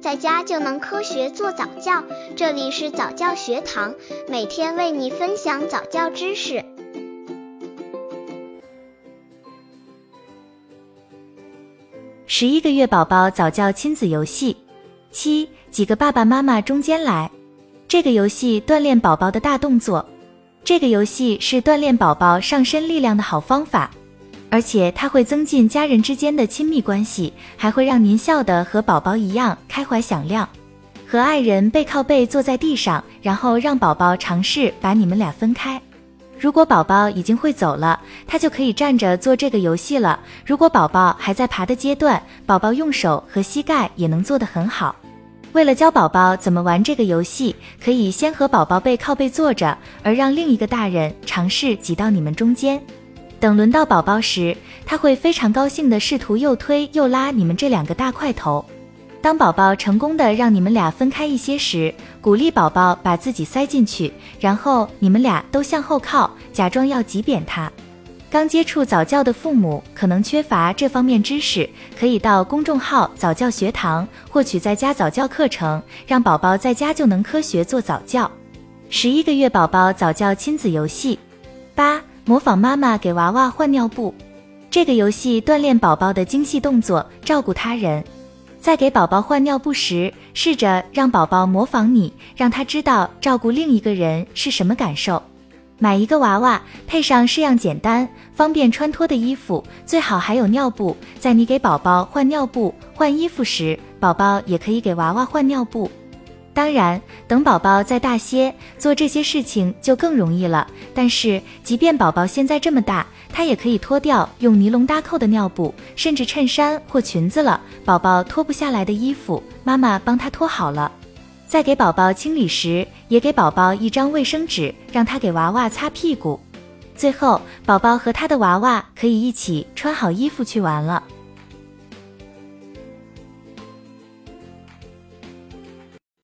在家就能科学做早教。这里是早教学堂，每天为你分享早教知识。十一个月宝宝早教亲子游戏七，几个爸爸妈妈中间来。这个游戏锻炼宝宝的大动作。这个游戏是锻炼宝宝上身力量的好方法，而且它会增进家人之间的亲密关系，还会让您笑得和宝宝一样开怀响亮。和爱人背靠背坐在地上，然后让宝宝尝试把你们俩分开。如果宝宝已经会走了，他就可以站着做这个游戏了。如果宝宝还在爬的阶段，宝宝用手和膝盖也能做得很好。为了教宝宝怎么玩这个游戏，可以先和宝宝背靠背坐着，而让另一个大人尝试挤到你们中间。等轮到宝宝时，他会非常高兴地试图又推又拉你们这两个大块头。当宝宝成功的让你们俩分开一些时，鼓励宝宝把自己塞进去，然后你们俩都向后靠，假装要挤扁他。刚接触早教的父母可能缺乏这方面知识，可以到公众号早教学堂获取在家早教课程，让宝宝在家就能科学做早教。十一个月宝宝早教亲子游戏八，模仿妈妈给娃娃换尿布。这个游戏锻炼宝宝的精细动作，照顾他人。在给宝宝换尿布时，试着让宝宝模仿你，让他知道照顾另一个人是什么感受。买一个娃娃，配上式样简单、方便穿脱的衣服，最好还有尿布。在你给宝宝换尿布、换衣服时，宝宝也可以给娃娃换尿布。当然，等宝宝再大些，做这些事情就更容易了。但是，即便宝宝现在这么大，他也可以脱掉用尼龙搭扣的尿布，甚至衬衫或裙子了。宝宝脱不下来的衣服，妈妈帮他脱好了。在给宝宝清理时，也给宝宝一张卫生纸，让他给娃娃擦屁股。最后，宝宝和他的娃娃可以一起穿好衣服去玩了。